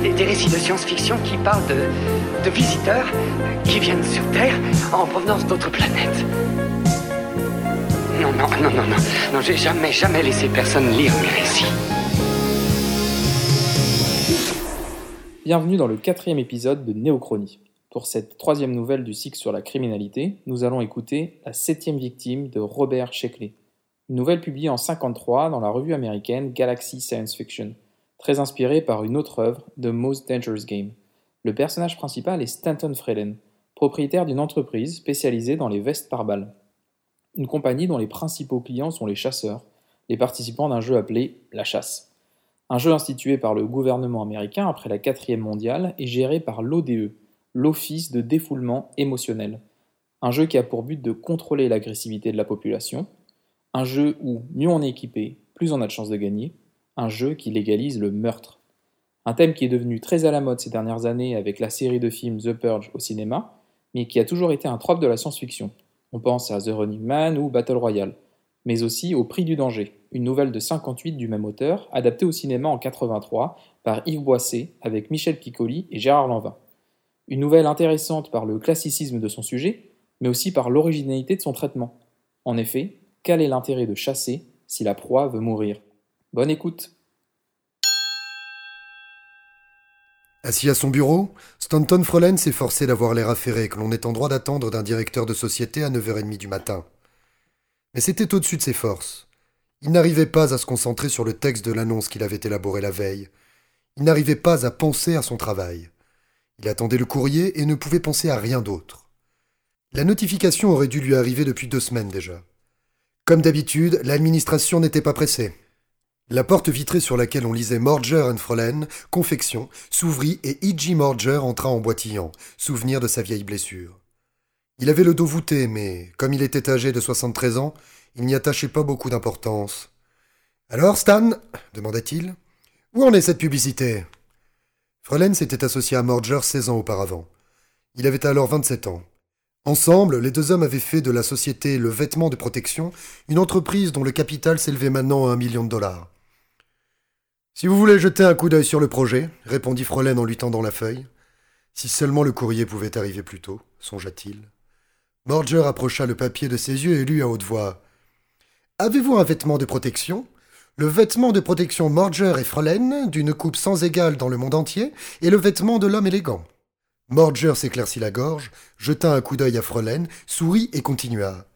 des, récits de science-fiction qui parlent de, visiteurs qui viennent sur Terre en provenance d'autres planètes. Non, non, non, non, non. Non, j'ai jamais, jamais laissé personne lire mes récits. Bienvenue dans le quatrième épisode de Néochronie. Pour cette troisième nouvelle du cycle sur la criminalité, nous allons écouter La septième victime de Robert Sheckley. Nouvelle publiée en 53 dans la revue américaine Galaxy Science Fiction, très inspirée par une autre œuvre, The Most Dangerous Game. Le personnage principal est Stanton Frelen, propriétaire d'une entreprise spécialisée dans les vestes par balles. Une compagnie dont les principaux clients sont les chasseurs, les participants d'un jeu appelé La Chasse. Un jeu institué par le gouvernement américain après la quatrième mondiale et géré par l'ODE, l'Office de défoulement émotionnel. Un jeu qui a pour but de contrôler l'agressivité de la population. Un jeu où mieux on est équipé, plus on a de chances de gagner. Un jeu qui légalise le meurtre. Un thème qui est devenu très à la mode ces dernières années avec la série de films The Purge au cinéma, mais qui a toujours été un trope de la science-fiction. On pense à The Running Man ou Battle Royale, mais aussi au Prix du danger, une nouvelle de 58 du même auteur, adaptée au cinéma en 83 par Yves Boisset avec Michel Piccoli et Gérard Lanvin. Une nouvelle intéressante par le classicisme de son sujet, mais aussi par l'originalité de son traitement. En effet, quel est l'intérêt de chasser si la proie veut mourir? Bonne écoute Assis à son bureau, Stanton Frolen forcé d'avoir l'air affairé que l'on est en droit d'attendre d'un directeur de société à 9h30 du matin. Mais c'était au-dessus de ses forces. Il n'arrivait pas à se concentrer sur le texte de l'annonce qu'il avait élaboré la veille. Il n'arrivait pas à penser à son travail. Il attendait le courrier et ne pouvait penser à rien d'autre. La notification aurait dû lui arriver depuis deux semaines déjà. Comme d'habitude, l'administration n'était pas pressée. La porte vitrée sur laquelle on lisait Morger and Frolen, confection, s'ouvrit et E.G. Morger entra en boitillant, souvenir de sa vieille blessure. Il avait le dos voûté, mais comme il était âgé de 73 ans, il n'y attachait pas beaucoup d'importance. Alors, Stan demanda-t-il, où en est cette publicité? Frolen s'était associé à Morger 16 ans auparavant. Il avait alors 27 ans. Ensemble, les deux hommes avaient fait de la société Le Vêtement de Protection une entreprise dont le capital s'élevait maintenant à un million de dollars. Si vous voulez jeter un coup d'œil sur le projet, répondit Frolen en lui tendant la feuille. Si seulement le courrier pouvait arriver plus tôt, songea-t-il. Morger approcha le papier de ses yeux et lut à haute voix. Avez-vous un vêtement de protection? Le vêtement de protection Morger et Frolen, d'une coupe sans égale dans le monde entier, et le vêtement de l'homme élégant. Morger s'éclaircit la gorge, jeta un coup d'œil à Frolen, sourit et continua.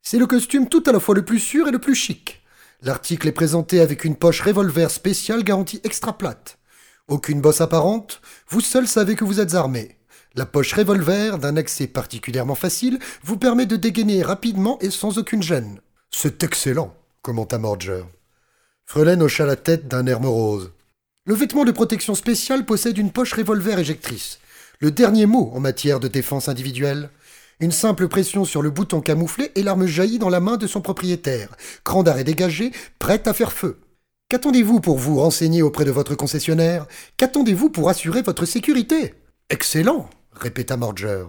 C'est le costume tout à la fois le plus sûr et le plus chic. L'article est présenté avec une poche revolver spéciale garantie extra plate. Aucune bosse apparente, vous seul savez que vous êtes armé. La poche revolver, d'un accès particulièrement facile, vous permet de dégainer rapidement et sans aucune gêne. C'est excellent, commenta Morger. Frelen hocha la tête d'un air morose. Le vêtement de protection spéciale possède une poche revolver éjectrice. Le dernier mot en matière de défense individuelle. Une simple pression sur le bouton camouflé et l'arme jaillit dans la main de son propriétaire. Cran d'arrêt dégagé, prête à faire feu. Qu'attendez-vous pour vous renseigner auprès de votre concessionnaire? Qu'attendez-vous pour assurer votre sécurité? Excellent, répéta Morger.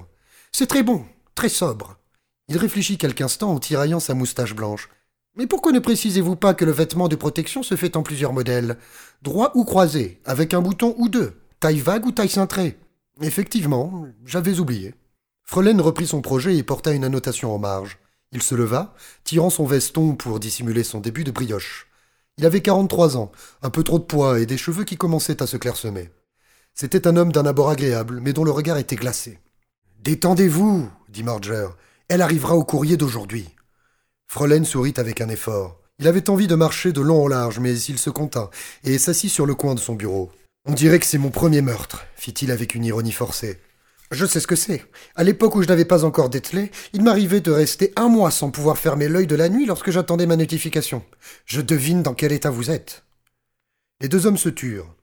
C'est très bon, très sobre. Il réfléchit quelque instant en tiraillant sa moustache blanche. Mais pourquoi ne précisez-vous pas que le vêtement de protection se fait en plusieurs modèles? Droit ou croisé, avec un bouton ou deux, taille vague ou taille cintrée Effectivement, j'avais oublié. Frelen reprit son projet et porta une annotation en marge. Il se leva, tirant son veston pour dissimuler son début de brioche. Il avait quarante-trois ans, un peu trop de poids et des cheveux qui commençaient à se clairsemer. C'était un homme d'un abord agréable, mais dont le regard était glacé. Détendez-vous, dit Morger. Elle arrivera au courrier d'aujourd'hui. Frelen sourit avec un effort. Il avait envie de marcher de long en large, mais il se contint et s'assit sur le coin de son bureau. On dirait que c'est mon premier meurtre, fit-il avec une ironie forcée. Je sais ce que c'est. À l'époque où je n'avais pas encore dételé, il m'arrivait de rester un mois sans pouvoir fermer l'œil de la nuit lorsque j'attendais ma notification. Je devine dans quel état vous êtes. Les deux hommes se turent.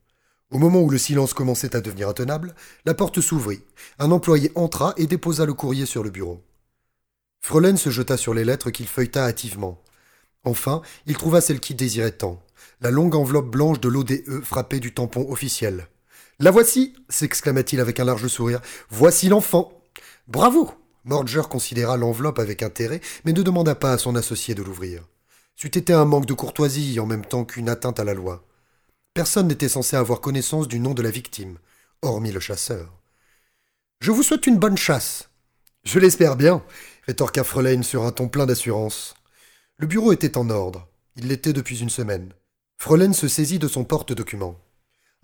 Au moment où le silence commençait à devenir intenable, la porte s'ouvrit. Un employé entra et déposa le courrier sur le bureau. Frelen se jeta sur les lettres qu'il feuilleta hâtivement. Enfin, il trouva celle qu'il désirait tant, la longue enveloppe blanche de l'ODE frappée du tampon officiel. La voici s'exclama-t-il avec un large sourire. Voici l'enfant. Bravo Morger considéra l'enveloppe avec intérêt, mais ne demanda pas à son associé de l'ouvrir. C'eût été un manque de courtoisie en même temps qu'une atteinte à la loi. Personne n'était censé avoir connaissance du nom de la victime, hormis le chasseur. Je vous souhaite une bonne chasse. Je l'espère bien, rétorqua Frelaine sur un ton plein d'assurance. Le bureau était en ordre. Il l'était depuis une semaine. Frelaine se saisit de son porte-document.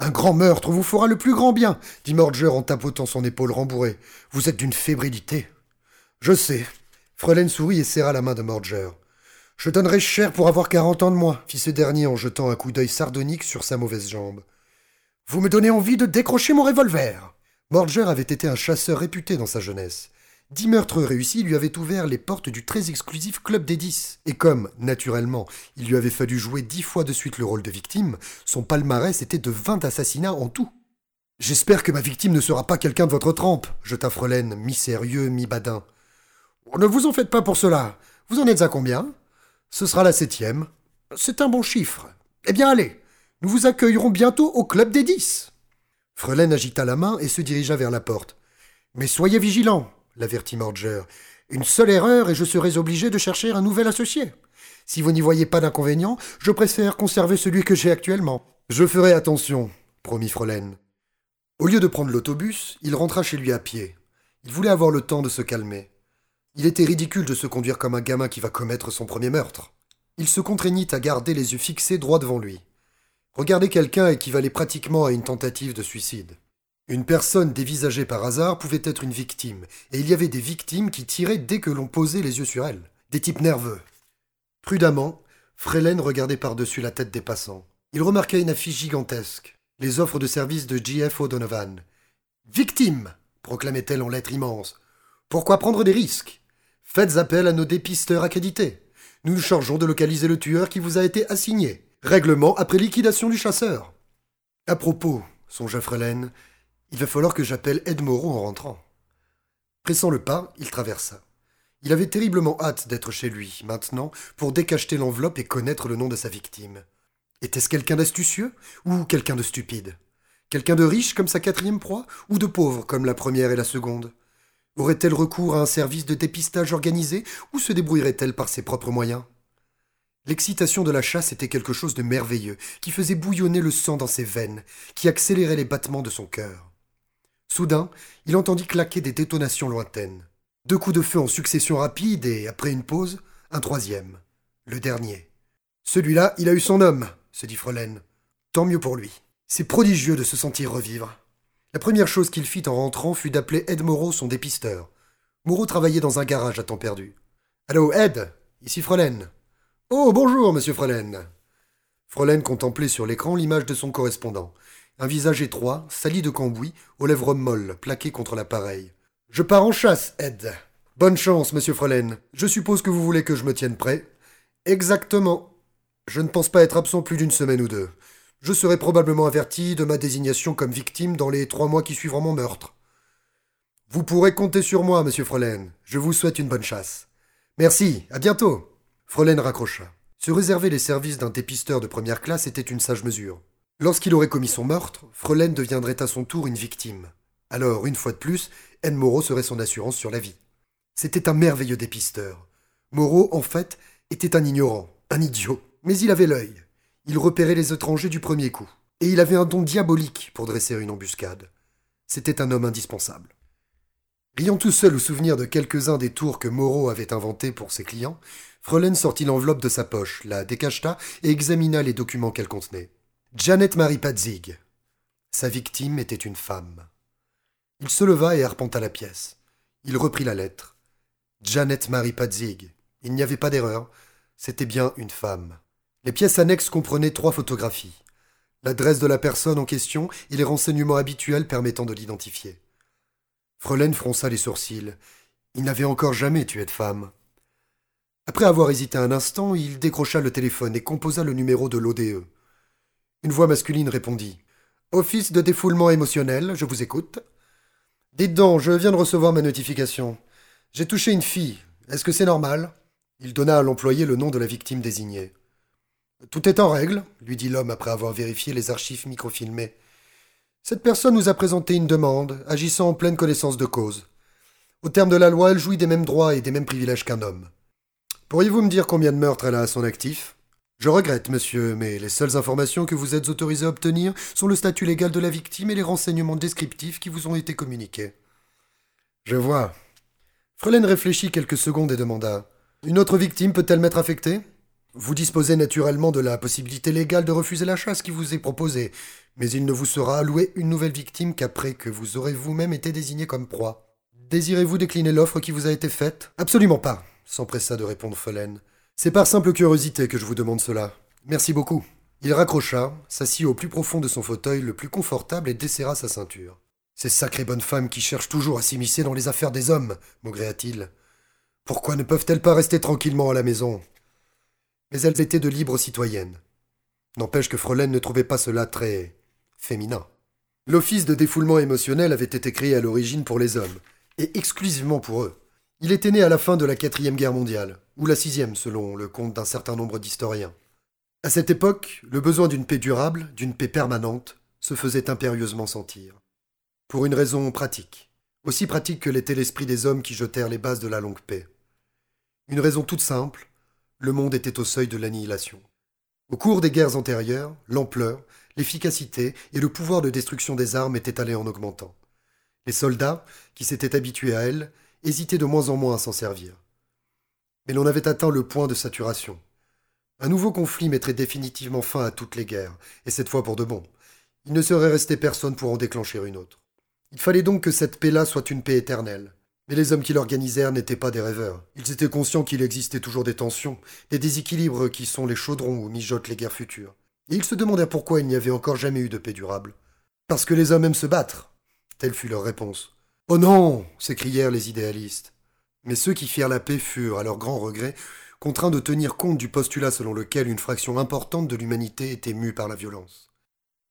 Un grand meurtre vous fera le plus grand bien, dit Morger en tapotant son épaule rembourrée. Vous êtes d'une fébrilité. Je sais. Frelaine sourit et serra la main de Morger. Je donnerais cher pour avoir quarante ans de moins, fit ce dernier en jetant un coup d'œil sardonique sur sa mauvaise jambe. Vous me donnez envie de décrocher mon revolver. Morger avait été un chasseur réputé dans sa jeunesse. Dix meurtres réussis lui avaient ouvert les portes du très exclusif Club des Dix. Et comme, naturellement, il lui avait fallu jouer dix fois de suite le rôle de victime, son palmarès était de vingt assassinats en tout. J'espère que ma victime ne sera pas quelqu'un de votre trempe, jeta Frelaine, mi-sérieux, mi-badin. Oh, ne vous en faites pas pour cela. Vous en êtes à combien? Ce sera la septième. C'est un bon chiffre. Eh bien, allez, nous vous accueillerons bientôt au Club des Dix. Frelaine agita la main et se dirigea vers la porte. Mais soyez vigilants, l'avertit Morger. Une seule erreur et je serai obligé de chercher un nouvel associé. Si vous n'y voyez pas d'inconvénient, je préfère conserver celui que j'ai actuellement. Je ferai attention, promit Frolaine. Au lieu de prendre l'autobus, il rentra chez lui à pied. Il voulait avoir le temps de se calmer. Il était ridicule de se conduire comme un gamin qui va commettre son premier meurtre. Il se contraignit à garder les yeux fixés droit devant lui. Regarder quelqu'un équivalait pratiquement à une tentative de suicide. Une personne dévisagée par hasard pouvait être une victime, et il y avait des victimes qui tiraient dès que l'on posait les yeux sur elles, des types nerveux. Prudemment, Frelaine regardait par-dessus la tête des passants. Il remarqua une affiche gigantesque, les offres de service de J.F. O'Donovan. Victime proclamait-elle en lettres immenses. Pourquoi prendre des risques? Faites appel à nos dépisteurs accrédités. Nous nous chargeons de localiser le tueur qui vous a été assigné. Règlement après liquidation du chasseur. À propos, songea Frelaine, il va falloir que j'appelle Ed Moreau en rentrant. Pressant le pas, il traversa. Il avait terriblement hâte d'être chez lui, maintenant, pour décacheter l'enveloppe et connaître le nom de sa victime. Était-ce quelqu'un d'astucieux ou quelqu'un de stupide? Quelqu'un de riche comme sa quatrième proie ou de pauvre comme la première et la seconde? Aurait-elle recours à un service de dépistage organisé ou se débrouillerait-elle par ses propres moyens? L'excitation de la chasse était quelque chose de merveilleux, qui faisait bouillonner le sang dans ses veines, qui accélérait les battements de son cœur. Soudain, il entendit claquer des détonations lointaines. Deux coups de feu en succession rapide et, après une pause, un troisième. Le dernier. Celui-là, il a eu son homme, se dit Frelaine. Tant mieux pour lui. C'est prodigieux de se sentir revivre. La première chose qu'il fit en rentrant fut d'appeler Ed Moreau son dépisteur. Moreau travaillait dans un garage à temps perdu. Allô, Ed Ici Frelaine. Oh, bonjour, monsieur Frelaine. Frelaine contemplait sur l'écran l'image de son correspondant. Un visage étroit, sali de cambouis, aux lèvres molles, plaquées contre l'appareil. Je pars en chasse, Ed. Bonne chance, monsieur Frelaine. Je suppose que vous voulez que je me tienne prêt Exactement. Je ne pense pas être absent plus d'une semaine ou deux. Je serai probablement averti de ma désignation comme victime dans les trois mois qui suivront mon meurtre. Vous pourrez compter sur moi, monsieur Frelaine. Je vous souhaite une bonne chasse. Merci, à bientôt. Frelaine raccrocha. Se réserver les services d'un dépisteur de première classe était une sage mesure. Lorsqu'il aurait commis son meurtre, Frelaine deviendrait à son tour une victime. Alors, une fois de plus, Anne Moreau serait son assurance sur la vie. C'était un merveilleux dépisteur. Moreau, en fait, était un ignorant, un idiot. Mais il avait l'œil. Il repérait les étrangers du premier coup. Et il avait un don diabolique pour dresser une embuscade. C'était un homme indispensable. Riant tout seul au souvenir de quelques-uns des tours que Moreau avait inventés pour ses clients, Frelaine sortit l'enveloppe de sa poche, la décacheta et examina les documents qu'elle contenait. Janet Marie Padzig. Sa victime était une femme. Il se leva et arpenta la pièce. Il reprit la lettre. Janet Marie Padzig. Il n'y avait pas d'erreur. C'était bien une femme. Les pièces annexes comprenaient trois photographies. L'adresse de la personne en question et les renseignements habituels permettant de l'identifier. Frelaine fronça les sourcils. Il n'avait encore jamais tué de femme. Après avoir hésité un instant, il décrocha le téléphone et composa le numéro de l'ODE. Une voix masculine répondit. Office de défoulement émotionnel, je vous écoute. Dites donc, je viens de recevoir ma notification. J'ai touché une fille. Est-ce que c'est normal? Il donna à l'employé le nom de la victime désignée. Tout est en règle, lui dit l'homme après avoir vérifié les archives microfilmées. Cette personne nous a présenté une demande, agissant en pleine connaissance de cause. Au terme de la loi, elle jouit des mêmes droits et des mêmes privilèges qu'un homme. Pourriez-vous me dire combien de meurtres elle a à son actif? Je regrette, monsieur, mais les seules informations que vous êtes autorisé à obtenir sont le statut légal de la victime et les renseignements descriptifs qui vous ont été communiqués. Je vois. Frelaine réfléchit quelques secondes et demanda Une autre victime peut-elle m'être affectée? Vous disposez naturellement de la possibilité légale de refuser la chasse qui vous est proposée, mais il ne vous sera alloué une nouvelle victime qu'après que vous aurez vous-même été désigné comme proie. Désirez-vous décliner l'offre qui vous a été faite? Absolument pas, s'empressa de répondre Frelaine. C'est par simple curiosité que je vous demande cela. Merci beaucoup. Il raccrocha, s'assit au plus profond de son fauteuil le plus confortable et desserra sa ceinture. Ces sacrées bonnes femmes qui cherchent toujours à s'immiscer dans les affaires des hommes, maugréa-t-il. Pourquoi ne peuvent-elles pas rester tranquillement à la maison? Mais elles étaient de libres citoyennes. N'empêche que Frelaine ne trouvait pas cela très féminin. L'office de défoulement émotionnel avait été créé à l'origine pour les hommes, et exclusivement pour eux. Il était né à la fin de la quatrième guerre mondiale, ou la sixième selon le compte d'un certain nombre d'historiens. À cette époque, le besoin d'une paix durable, d'une paix permanente, se faisait impérieusement sentir. Pour une raison pratique, aussi pratique que l'était l'esprit des hommes qui jetèrent les bases de la longue paix. Une raison toute simple, le monde était au seuil de l'annihilation. Au cours des guerres antérieures, l'ampleur, l'efficacité et le pouvoir de destruction des armes étaient allés en augmentant. Les soldats, qui s'étaient habitués à elles, hésitaient de moins en moins à s'en servir. Mais l'on avait atteint le point de saturation. Un nouveau conflit mettrait définitivement fin à toutes les guerres, et cette fois pour de bon. Il ne serait resté personne pour en déclencher une autre. Il fallait donc que cette paix-là soit une paix éternelle. Mais les hommes qui l'organisèrent n'étaient pas des rêveurs. Ils étaient conscients qu'il existait toujours des tensions, des déséquilibres qui sont les chaudrons où mijotent les guerres futures. Et ils se demandèrent pourquoi il n'y avait encore jamais eu de paix durable. Parce que les hommes aiment se battre. Telle fut leur réponse. Oh non s'écrièrent les idéalistes. Mais ceux qui firent la paix furent, à leur grand regret, contraints de tenir compte du postulat selon lequel une fraction importante de l'humanité était mue par la violence.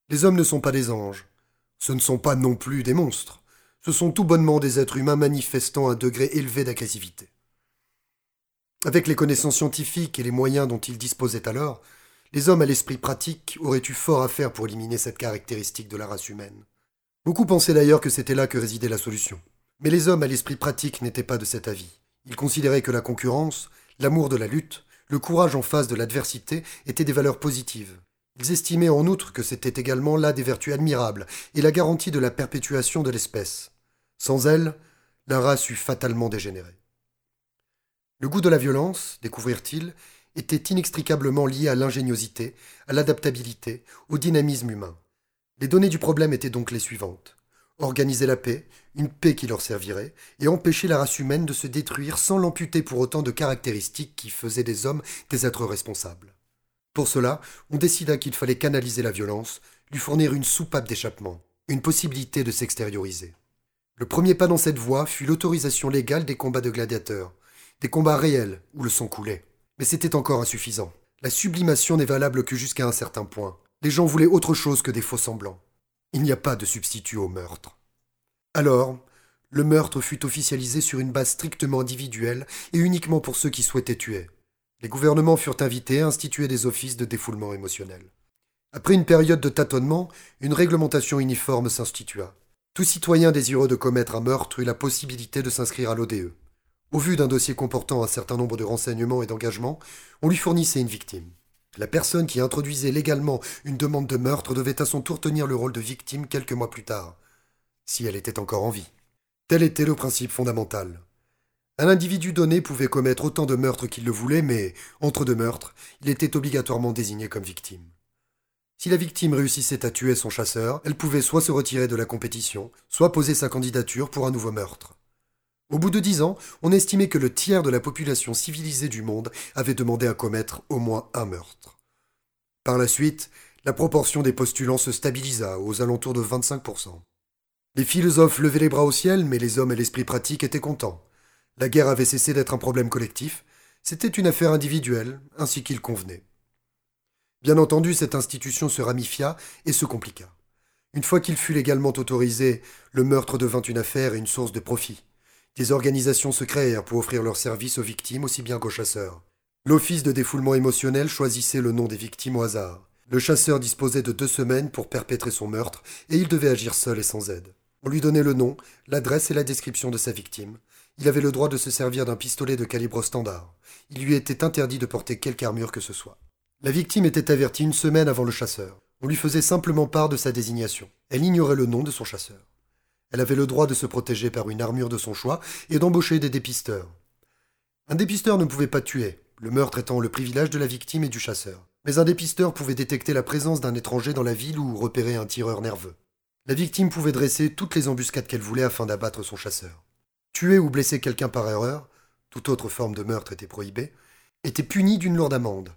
Les hommes ne sont pas des anges. Ce ne sont pas non plus des monstres. Ce sont tout bonnement des êtres humains manifestant un degré élevé d'agressivité. Avec les connaissances scientifiques et les moyens dont ils disposaient alors, les hommes à l'esprit pratique auraient eu fort à faire pour éliminer cette caractéristique de la race humaine. Beaucoup pensaient d'ailleurs que c'était là que résidait la solution. Mais les hommes à l'esprit pratique n'étaient pas de cet avis. Ils considéraient que la concurrence, l'amour de la lutte, le courage en face de l'adversité étaient des valeurs positives. Ils estimaient en outre que c'était également là des vertus admirables et la garantie de la perpétuation de l'espèce. Sans elles, la race eût fatalement dégénéré. Le goût de la violence, découvrirent-ils, était inextricablement lié à l'ingéniosité, à l'adaptabilité, au dynamisme humain. Les données du problème étaient donc les suivantes. Organiser la paix, une paix qui leur servirait, et empêcher la race humaine de se détruire sans l'amputer pour autant de caractéristiques qui faisaient des hommes des êtres responsables. Pour cela, on décida qu'il fallait canaliser la violence, lui fournir une soupape d'échappement, une possibilité de s'extérioriser. Le premier pas dans cette voie fut l'autorisation légale des combats de gladiateurs, des combats réels où le sang coulait. Mais c'était encore insuffisant. La sublimation n'est valable que jusqu'à un certain point. Les gens voulaient autre chose que des faux semblants. Il n'y a pas de substitut au meurtre. Alors, le meurtre fut officialisé sur une base strictement individuelle et uniquement pour ceux qui souhaitaient tuer. Les gouvernements furent invités à instituer des offices de défoulement émotionnel. Après une période de tâtonnement, une réglementation uniforme s'institua. Tout citoyen désireux de commettre un meurtre eut la possibilité de s'inscrire à l'ODE. Au vu d'un dossier comportant un certain nombre de renseignements et d'engagements, on lui fournissait une victime. La personne qui introduisait légalement une demande de meurtre devait à son tour tenir le rôle de victime quelques mois plus tard, si elle était encore en vie. Tel était le principe fondamental. Un individu donné pouvait commettre autant de meurtres qu'il le voulait, mais, entre deux meurtres, il était obligatoirement désigné comme victime. Si la victime réussissait à tuer son chasseur, elle pouvait soit se retirer de la compétition, soit poser sa candidature pour un nouveau meurtre. Au bout de dix ans, on estimait que le tiers de la population civilisée du monde avait demandé à commettre au moins un meurtre. Par la suite, la proportion des postulants se stabilisa aux alentours de 25%. Les philosophes levaient les bras au ciel, mais les hommes et l'esprit pratique étaient contents. La guerre avait cessé d'être un problème collectif, c'était une affaire individuelle, ainsi qu'il convenait. Bien entendu, cette institution se ramifia et se compliqua. Une fois qu'il fut légalement autorisé, le meurtre devint une affaire et une source de profit. Des organisations se créèrent pour offrir leurs services aux victimes aussi bien qu'aux chasseurs. L'office de défoulement émotionnel choisissait le nom des victimes au hasard. Le chasseur disposait de deux semaines pour perpétrer son meurtre, et il devait agir seul et sans aide. On lui donnait le nom, l'adresse et la description de sa victime. Il avait le droit de se servir d'un pistolet de calibre standard. Il lui était interdit de porter quelque armure que ce soit. La victime était avertie une semaine avant le chasseur. On lui faisait simplement part de sa désignation. Elle ignorait le nom de son chasseur. Elle avait le droit de se protéger par une armure de son choix et d'embaucher des dépisteurs. Un dépisteur ne pouvait pas tuer, le meurtre étant le privilège de la victime et du chasseur. Mais un dépisteur pouvait détecter la présence d'un étranger dans la ville ou repérer un tireur nerveux. La victime pouvait dresser toutes les embuscades qu'elle voulait afin d'abattre son chasseur. Tuer ou blesser quelqu'un par erreur, toute autre forme de meurtre était prohibée, était puni d'une lourde amende.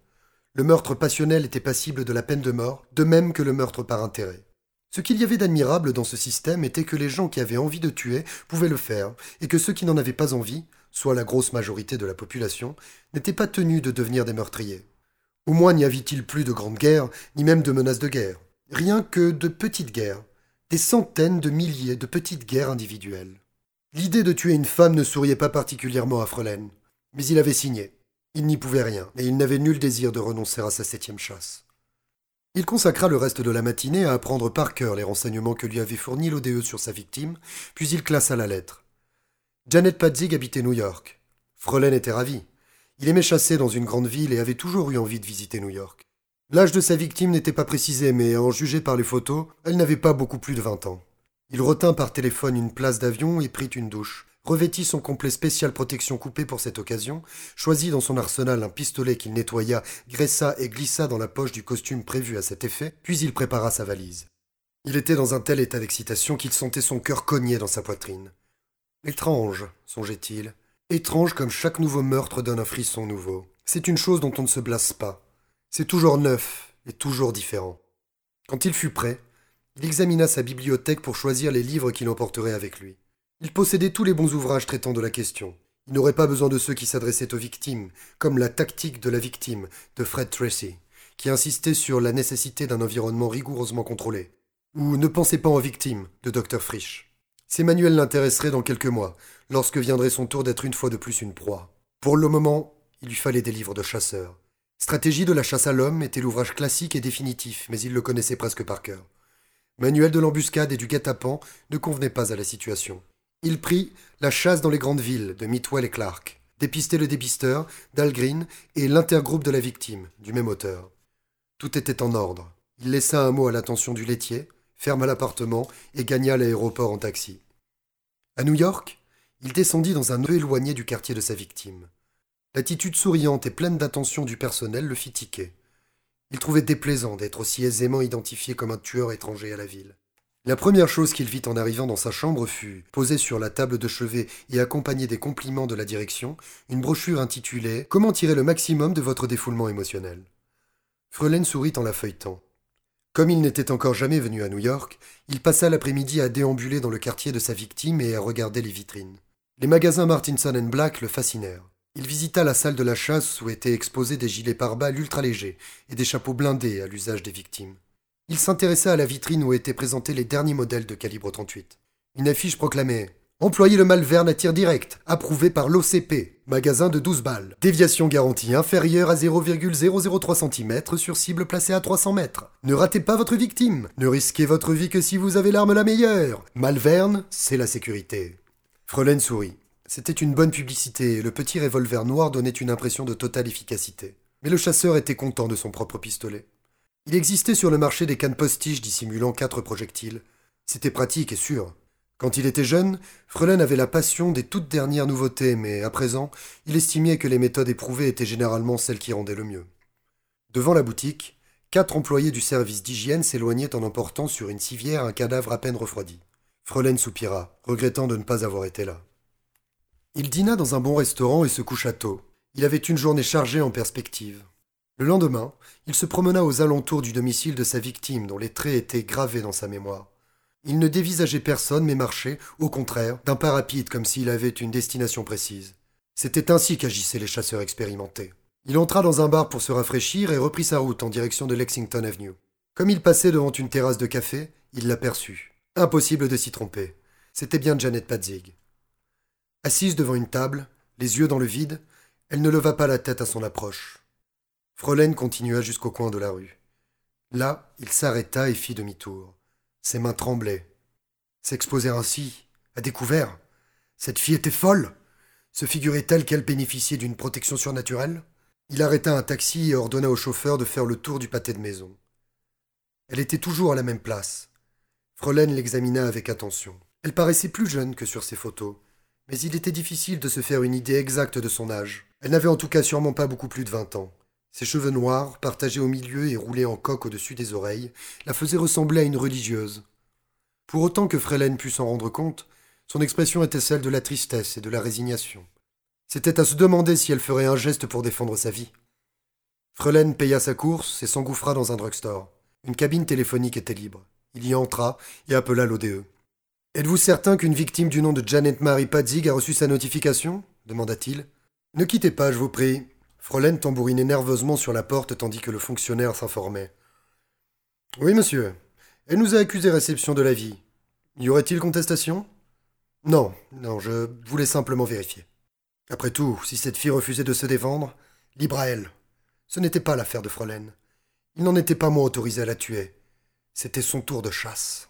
Le meurtre passionnel était passible de la peine de mort, de même que le meurtre par intérêt. Ce qu'il y avait d'admirable dans ce système était que les gens qui avaient envie de tuer pouvaient le faire, et que ceux qui n'en avaient pas envie, soit la grosse majorité de la population, n'étaient pas tenus de devenir des meurtriers. Au moins n'y avait-il plus de grandes guerres, ni même de menaces de guerre. Rien que de petites guerres, des centaines de milliers de petites guerres individuelles. L'idée de tuer une femme ne souriait pas particulièrement à Frelaine, mais il avait signé. Il n'y pouvait rien, et il n'avait nul désir de renoncer à sa septième chasse. Il consacra le reste de la matinée à apprendre par cœur les renseignements que lui avait fournis l'ODE sur sa victime, puis il classa la lettre. Janet Padzig habitait New York. Frelaine était ravi. Il aimait chasser dans une grande ville et avait toujours eu envie de visiter New York. L'âge de sa victime n'était pas précisé, mais en juger par les photos, elle n'avait pas beaucoup plus de vingt ans. Il retint par téléphone une place d'avion et prit une douche revêtit son complet spécial protection coupé pour cette occasion, choisit dans son arsenal un pistolet qu'il nettoya, graissa et glissa dans la poche du costume prévu à cet effet, puis il prépara sa valise. Il était dans un tel état d'excitation qu'il sentait son cœur cogner dans sa poitrine. Étrange, songeait-il, étrange comme chaque nouveau meurtre donne un frisson nouveau. C'est une chose dont on ne se blasse pas. C'est toujours neuf et toujours différent. Quand il fut prêt, il examina sa bibliothèque pour choisir les livres qu'il emporterait avec lui. Il possédait tous les bons ouvrages traitant de la question. Il n'aurait pas besoin de ceux qui s'adressaient aux victimes, comme La tactique de la victime de Fred Tracy, qui insistait sur la nécessité d'un environnement rigoureusement contrôlé, ou Ne pensez pas aux victimes de Dr. Frisch. Ces manuels l'intéresseraient dans quelques mois, lorsque viendrait son tour d'être une fois de plus une proie. Pour le moment, il lui fallait des livres de chasseurs. Stratégie de la chasse à l'homme était l'ouvrage classique et définitif, mais il le connaissait presque par cœur. Manuel de l'embuscade et du guet-apens ne convenait pas à la situation. Il prit La chasse dans les grandes villes de Mitwell et Clark, Dépister le dépisteur d'Algreen et L'intergroupe de la victime du même auteur. Tout était en ordre. Il laissa un mot à l'attention du laitier, ferma l'appartement et gagna l'aéroport en taxi. À New York, il descendit dans un nœud éloigné du quartier de sa victime. L'attitude souriante et pleine d'attention du personnel le fit tiquer. Il trouvait déplaisant d'être aussi aisément identifié comme un tueur étranger à la ville. La première chose qu'il vit en arrivant dans sa chambre fut, posée sur la table de chevet et accompagnée des compliments de la direction, une brochure intitulée Comment tirer le maximum de votre défoulement émotionnel? Frelaine sourit en la feuilletant. Comme il n'était encore jamais venu à New York, il passa l'après-midi à déambuler dans le quartier de sa victime et à regarder les vitrines. Les magasins Martinson Black le fascinèrent. Il visita la salle de la chasse où étaient exposés des gilets pare-balles ultra légers et des chapeaux blindés à l'usage des victimes. Il s'intéressa à la vitrine où étaient présentés les derniers modèles de calibre 38. Une affiche proclamait Employez le malverne à tir direct, approuvé par l'OCP, magasin de 12 balles. Déviation garantie inférieure à 0,003 cm sur cible placée à 300 mètres. Ne ratez pas votre victime. Ne risquez votre vie que si vous avez l'arme la meilleure. Malverne, c'est la sécurité. Frelaine sourit. C'était une bonne publicité et le petit revolver noir donnait une impression de totale efficacité. Mais le chasseur était content de son propre pistolet. Il existait sur le marché des cannes postiches dissimulant quatre projectiles. C'était pratique et sûr. Quand il était jeune, Frelaine avait la passion des toutes dernières nouveautés, mais à présent, il estimait que les méthodes éprouvées étaient généralement celles qui rendaient le mieux. Devant la boutique, quatre employés du service d'hygiène s'éloignaient en emportant sur une civière un cadavre à peine refroidi. Frelaine soupira, regrettant de ne pas avoir été là. Il dîna dans un bon restaurant et se coucha tôt. Il avait une journée chargée en perspective. Le lendemain, il se promena aux alentours du domicile de sa victime dont les traits étaient gravés dans sa mémoire. Il ne dévisageait personne mais marchait, au contraire, d'un pas rapide comme s'il avait une destination précise. C'était ainsi qu'agissaient les chasseurs expérimentés. Il entra dans un bar pour se rafraîchir et reprit sa route en direction de Lexington Avenue. Comme il passait devant une terrasse de café, il l'aperçut. Impossible de s'y tromper. C'était bien Janet Padzig. Assise devant une table, les yeux dans le vide, elle ne leva pas la tête à son approche. Frelaine continua jusqu'au coin de la rue. Là, il s'arrêta et fit demi-tour. Ses mains tremblaient. S'exposer ainsi, à découvert, cette fille était folle. Se figurait-elle qu'elle bénéficiait d'une protection surnaturelle? Il arrêta un taxi et ordonna au chauffeur de faire le tour du pâté de maison. Elle était toujours à la même place. Frolaine l'examina avec attention. Elle paraissait plus jeune que sur ses photos, mais il était difficile de se faire une idée exacte de son âge. Elle n'avait en tout cas sûrement pas beaucoup plus de vingt ans. Ses cheveux noirs, partagés au milieu et roulés en coque au-dessus des oreilles, la faisaient ressembler à une religieuse. Pour autant que Frelaine pût s'en rendre compte, son expression était celle de la tristesse et de la résignation. C'était à se demander si elle ferait un geste pour défendre sa vie. Frelaine paya sa course et s'engouffra dans un drugstore. Une cabine téléphonique était libre. Il y entra et appela l'ODE. Êtes-vous certain qu'une victime du nom de Janet Marie Padzig a reçu sa notification? demanda-t-il. Ne quittez pas, je vous prie. Frolaine tambourinait nerveusement sur la porte tandis que le fonctionnaire s'informait. Oui, monsieur. Elle nous a accusé réception de la vie. Y aurait-il contestation? Non, non, je voulais simplement vérifier. Après tout, si cette fille refusait de se défendre, libre à elle. Ce n'était pas l'affaire de Frolaine. Il n'en était pas moins autorisé à la tuer. C'était son tour de chasse.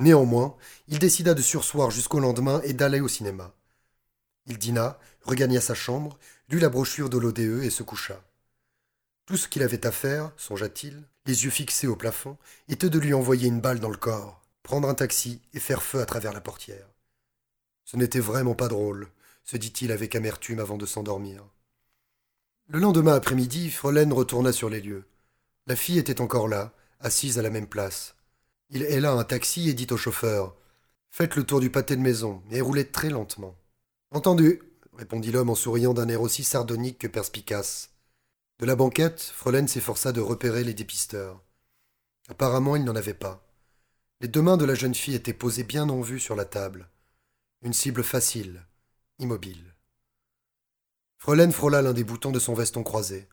Néanmoins, il décida de sursoir jusqu'au lendemain et d'aller au cinéma. Il dîna, regagna sa chambre, lut la brochure de l'ODE et se coucha. Tout ce qu'il avait à faire, songea-t-il, les yeux fixés au plafond, était de lui envoyer une balle dans le corps, prendre un taxi et faire feu à travers la portière. Ce n'était vraiment pas drôle, se dit-il avec amertume avant de s'endormir. Le lendemain après-midi, Frolaine retourna sur les lieux. La fille était encore là, assise à la même place. Il héla un taxi et dit au chauffeur Faites le tour du pâté de maison et roulez très lentement. Entendu, répondit l'homme en souriant d'un air aussi sardonique que perspicace. De la banquette, Frolaine s'efforça de repérer les dépisteurs. Apparemment, il n'en avait pas. Les deux mains de la jeune fille étaient posées bien en vue sur la table. Une cible facile, immobile. Frolaine frôla l'un des boutons de son veston croisé.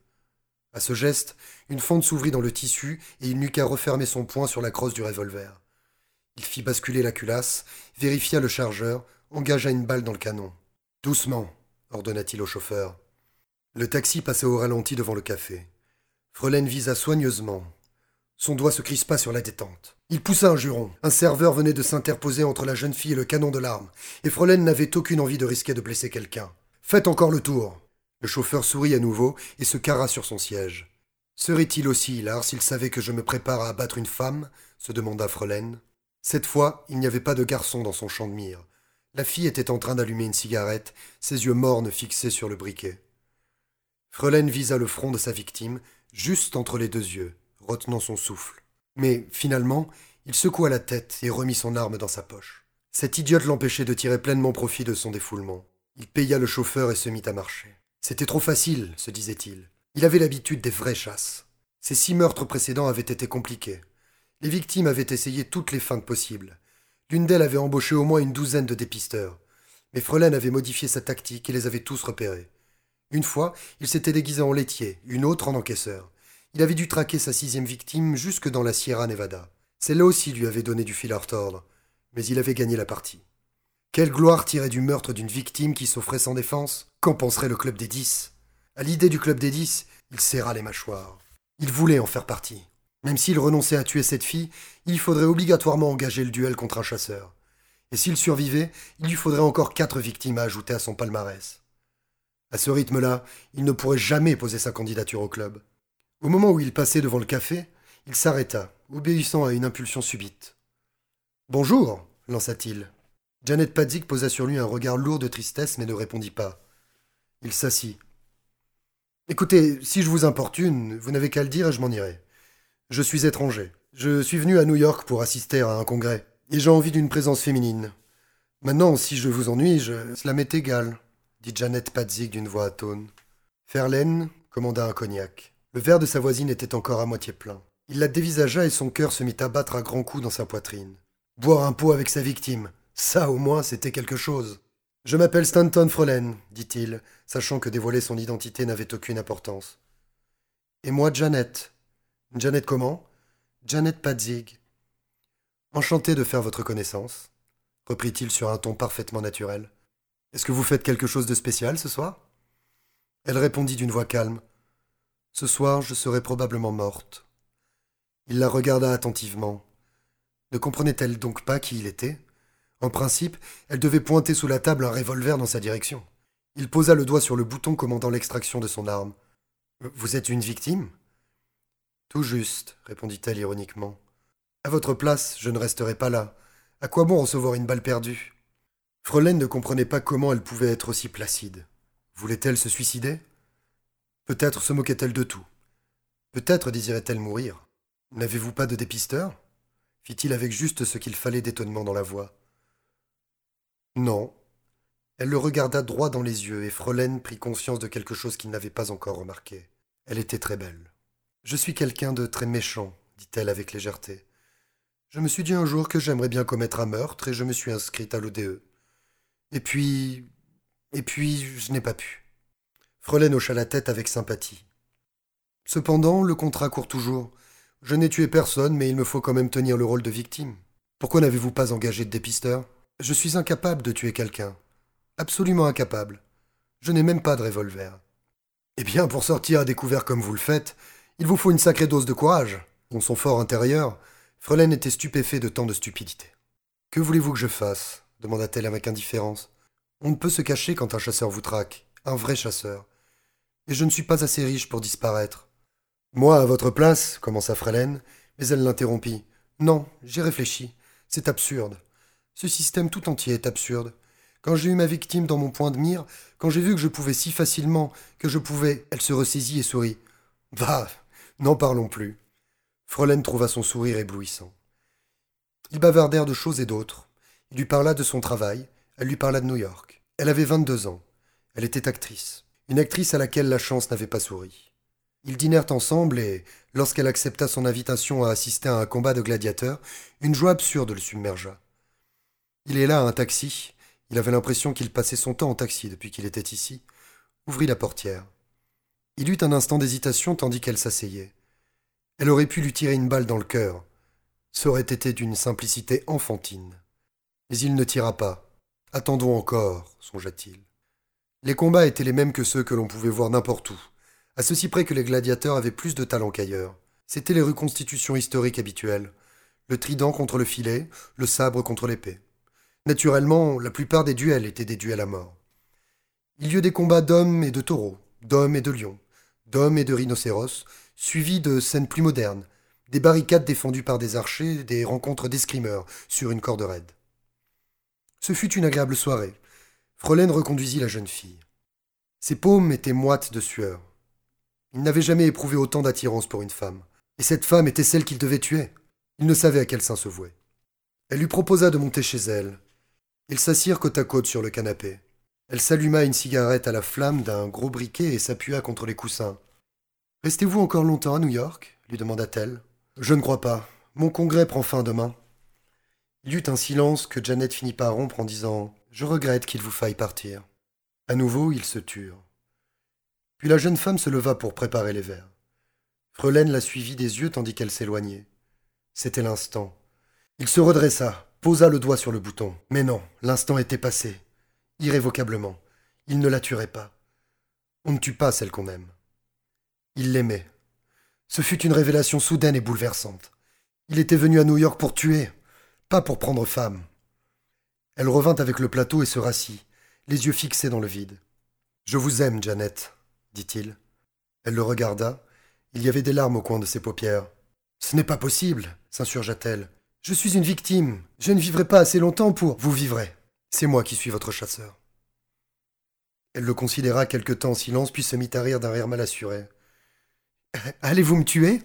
À ce geste, une fente s'ouvrit dans le tissu et il n'eut qu'à refermer son poing sur la crosse du revolver. Il fit basculer la culasse, vérifia le chargeur, engagea une balle dans le canon. Doucement, ordonna-t-il au chauffeur. Le taxi passait au ralenti devant le café. Frelaine visa soigneusement. Son doigt se crispa sur la détente. Il poussa un juron. Un serveur venait de s'interposer entre la jeune fille et le canon de l'arme, et Frelaine n'avait aucune envie de risquer de blesser quelqu'un. Faites encore le tour. Le chauffeur sourit à nouveau et se carra sur son siège. Serait-il aussi hilar s'il savait que je me prépare à abattre une femme? se demanda Frelaine. Cette fois, il n'y avait pas de garçon dans son champ de mire. La fille était en train d'allumer une cigarette, ses yeux mornes fixés sur le briquet. Frelaine visa le front de sa victime, juste entre les deux yeux, retenant son souffle. Mais, finalement, il secoua la tête et remit son arme dans sa poche. Cette idiote l'empêchait de tirer pleinement profit de son défoulement. Il paya le chauffeur et se mit à marcher. C'était trop facile, se disait-il. Il avait l'habitude des vraies chasses. Ses six meurtres précédents avaient été compliqués. Les victimes avaient essayé toutes les feintes possibles. L'une d'elles avait embauché au moins une douzaine de dépisteurs. Mais Frelaine avait modifié sa tactique et les avait tous repérés. Une fois, il s'était déguisé en laitier, une autre en encaisseur. Il avait dû traquer sa sixième victime jusque dans la Sierra Nevada. Celle-là aussi lui avait donné du fil à retordre. Mais il avait gagné la partie. Quelle gloire tirer du meurtre d'une victime qui s'offrait sans défense? Qu'en penserait le club des dix? À l'idée du club des dix, il serra les mâchoires. Il voulait en faire partie. Même s'il renonçait à tuer cette fille, il faudrait obligatoirement engager le duel contre un chasseur. Et s'il survivait, il lui faudrait encore quatre victimes à ajouter à son palmarès. À ce rythme-là, il ne pourrait jamais poser sa candidature au club. Au moment où il passait devant le café, il s'arrêta, obéissant à une impulsion subite. Bonjour, lança-t-il. Janet Padzik posa sur lui un regard lourd de tristesse mais ne répondit pas. Il s'assit. Écoutez, si je vous importune, vous n'avez qu'à le dire et je m'en irai. Je suis étranger. Je suis venu à New York pour assister à un congrès, et j'ai envie d'une présence féminine. Maintenant, si je vous ennuie, cela m'est égal, dit Janet Padzik d'une voix atone. Ferlaine commanda un cognac. Le verre de sa voisine était encore à moitié plein. Il la dévisagea et son cœur se mit à battre à grands coups dans sa poitrine. Boire un pot avec sa victime, ça au moins c'était quelque chose. Je m'appelle Stanton Frolen, dit-il, sachant que dévoiler son identité n'avait aucune importance. Et moi, Janet. Janet comment? Janet Padzig. Enchanté de faire votre connaissance, reprit-il sur un ton parfaitement naturel. Est-ce que vous faites quelque chose de spécial ce soir? Elle répondit d'une voix calme. Ce soir, je serai probablement morte. Il la regarda attentivement. Ne comprenait-elle donc pas qui il était? En principe, elle devait pointer sous la table un revolver dans sa direction. Il posa le doigt sur le bouton commandant l'extraction de son arme. Vous êtes une victime? Tout juste, répondit-elle ironiquement. À votre place, je ne resterai pas là. À quoi bon recevoir une balle perdue? Frelaine ne comprenait pas comment elle pouvait être aussi placide. Voulait-elle se suicider? Peut-être se moquait-elle de tout. Peut-être désirait-elle mourir. N'avez-vous pas de dépisteur? Fit-il avec juste ce qu'il fallait d'étonnement dans la voix. Non. Elle le regarda droit dans les yeux et Frelaine prit conscience de quelque chose qu'il n'avait pas encore remarqué. Elle était très belle. Je suis quelqu'un de très méchant, dit-elle avec légèreté. Je me suis dit un jour que j'aimerais bien commettre un meurtre et je me suis inscrite à l'ODE. Et puis. Et puis, je n'ai pas pu. Frelaine hocha la tête avec sympathie. Cependant, le contrat court toujours. Je n'ai tué personne, mais il me faut quand même tenir le rôle de victime. Pourquoi n'avez-vous pas engagé de dépisteur? Je suis incapable de tuer quelqu'un. Absolument incapable. Je n'ai même pas de revolver. Eh bien, pour sortir à découvert comme vous le faites, il vous faut une sacrée dose de courage. Dans son fort intérieur, Frelaine était stupéfait de tant de stupidité. Que voulez-vous que je fasse? demanda-t-elle avec indifférence. On ne peut se cacher quand un chasseur vous traque, un vrai chasseur. Et je ne suis pas assez riche pour disparaître. Moi, à votre place, commença Frelaine, mais elle l'interrompit. Non, j'ai réfléchi. C'est absurde. Ce système tout entier est absurde. Quand j'ai eu ma victime dans mon point de mire, quand j'ai vu que je pouvais si facilement, que je pouvais, elle se ressaisit et sourit. Bah, n'en parlons plus. Frelaine trouva son sourire éblouissant. Ils bavardèrent de choses et d'autres. Il lui parla de son travail, elle lui parla de New York. Elle avait vingt-deux ans. Elle était actrice. Une actrice à laquelle la chance n'avait pas souri. Ils dînèrent ensemble et, lorsqu'elle accepta son invitation à assister à un combat de gladiateurs, une joie absurde le submergea. Il est là un taxi. Il avait l'impression qu'il passait son temps en taxi depuis qu'il était ici. Ouvrit la portière. Il eut un instant d'hésitation tandis qu'elle s'asseyait. Elle aurait pu lui tirer une balle dans le cœur. Ça aurait été d'une simplicité enfantine. Mais il ne tira pas. Attendons encore, songea-t-il. Les combats étaient les mêmes que ceux que l'on pouvait voir n'importe où, à ceci près que les gladiateurs avaient plus de talent qu'ailleurs. C'étaient les reconstitutions historiques habituelles. Le trident contre le filet, le sabre contre l'épée. Naturellement, la plupart des duels étaient des duels à mort. Il y eut des combats d'hommes et de taureaux, d'hommes et de lions, d'hommes et de rhinocéros, suivi de scènes plus modernes, des barricades défendues par des archers, des rencontres d'escrimeurs sur une corde raide. Ce fut une agréable soirée. Frelaine reconduisit la jeune fille. Ses paumes étaient moites de sueur. Il n'avait jamais éprouvé autant d'attirance pour une femme. Et cette femme était celle qu'il devait tuer. Il ne savait à quel sein se vouer. Elle lui proposa de monter chez elle. Ils s'assirent côte à côte sur le canapé. Elle s'alluma une cigarette à la flamme d'un gros briquet et s'appuya contre les coussins. Restez-vous encore longtemps à New York? lui demanda-t-elle. Je ne crois pas. Mon congrès prend fin demain. Il y eut un silence que Janet finit par rompre en disant Je regrette qu'il vous faille partir. À nouveau, ils se turent. Puis la jeune femme se leva pour préparer les verres. Frelaine la suivit des yeux tandis qu'elle s'éloignait. C'était l'instant. Il se redressa, posa le doigt sur le bouton. Mais non, l'instant était passé. Irrévocablement. Il ne la tuerait pas. On ne tue pas celle qu'on aime. Il l'aimait. Ce fut une révélation soudaine et bouleversante. Il était venu à New York pour tuer, pas pour prendre femme. Elle revint avec le plateau et se rassit, les yeux fixés dans le vide. Je vous aime, Janet, dit-il. Elle le regarda. Il y avait des larmes au coin de ses paupières. Ce n'est pas possible, s'insurgea-t-elle. Je suis une victime. Je ne vivrai pas assez longtemps pour. Vous vivrez. C'est moi qui suis votre chasseur. Elle le considéra quelque temps en silence, puis se mit à rire d'un rire mal assuré. Allez-vous me tuer?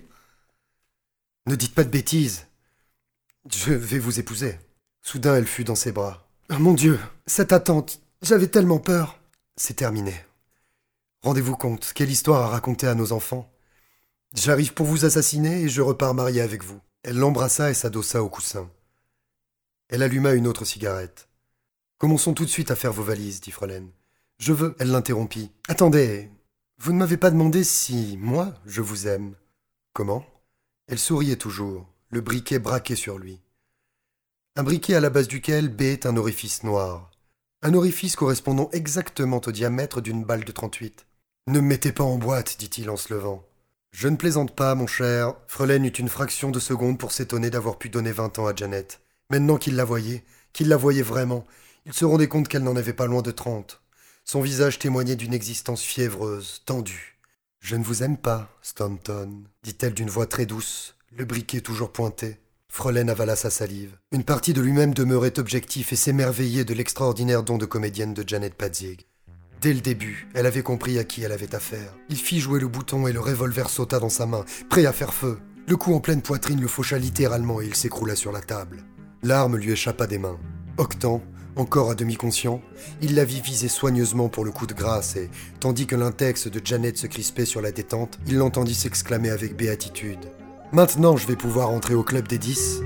Ne dites pas de bêtises. Je vais vous épouser. Soudain, elle fut dans ses bras. Oh, mon Dieu, cette attente, j'avais tellement peur. C'est terminé. Rendez-vous compte, quelle histoire à raconter à nos enfants. J'arrive pour vous assassiner et je repars mariée avec vous. Elle l'embrassa et s'adossa au coussin. Elle alluma une autre cigarette. Commençons tout de suite à faire vos valises, dit Frelaine. Je veux. Elle l'interrompit. Attendez, vous ne m'avez pas demandé si, moi, je vous aime. Comment? Elle souriait toujours, le briquet braqué sur lui. Un briquet à la base duquel B est un orifice noir. Un orifice correspondant exactement au diamètre d'une balle de 38. Ne me mettez pas en boîte, dit-il en se levant. Je ne plaisante pas, mon cher. Frelaine eut une fraction de seconde pour s'étonner d'avoir pu donner vingt ans à Janet. Maintenant qu'il la voyait, qu'il la voyait vraiment, il se rendait compte qu'elle n'en avait pas loin de trente. Son visage témoignait d'une existence fiévreuse, tendue. Je ne vous aime pas, Stanton, dit-elle d'une voix très douce, le briquet toujours pointé. Frolaine avala sa salive. Une partie de lui-même demeurait objectif et s'émerveillait de l'extraordinaire don de comédienne de Janet Padzig. Dès le début, elle avait compris à qui elle avait affaire. Il fit jouer le bouton et le revolver sauta dans sa main, prêt à faire feu. Le coup en pleine poitrine le faucha littéralement et il s'écroula sur la table. L'arme lui échappa des mains. Octan, encore à demi conscient, il la vit viser soigneusement pour le coup de grâce et, tandis que l'index de Janet se crispait sur la détente, il l'entendit s'exclamer avec béatitude. Maintenant je vais pouvoir entrer au club des dix.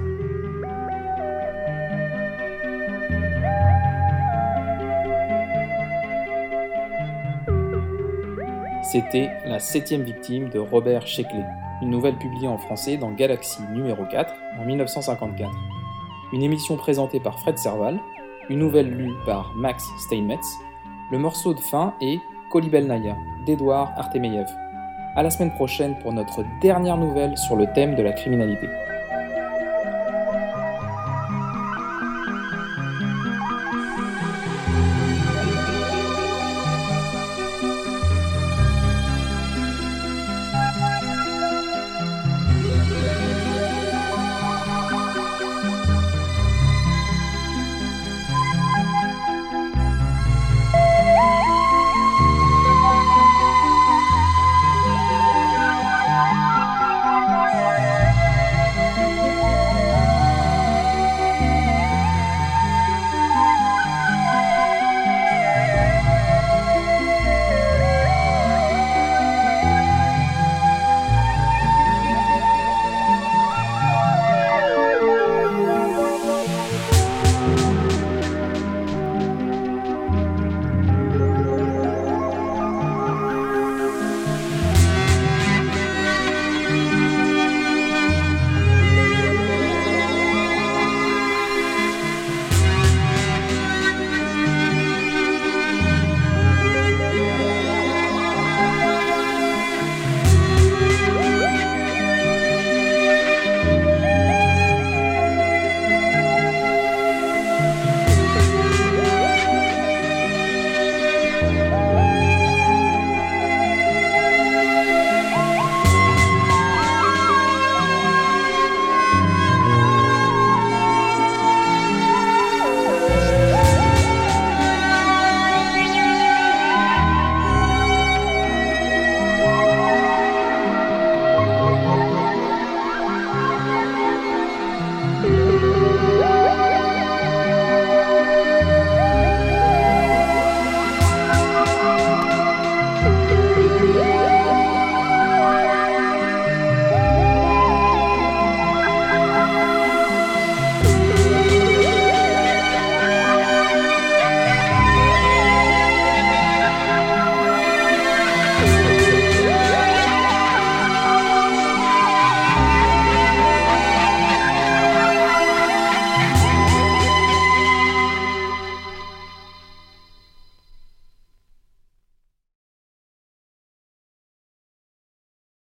C'était la septième victime de Robert Sheckley, une nouvelle publiée en français dans Galaxy numéro 4 en 1954. Une émission présentée par Fred Serval, une nouvelle lue par Max Steinmetz, le morceau de fin est Kolibelnaya d'Edouard Artemeyev. À la semaine prochaine pour notre dernière nouvelle sur le thème de la criminalité.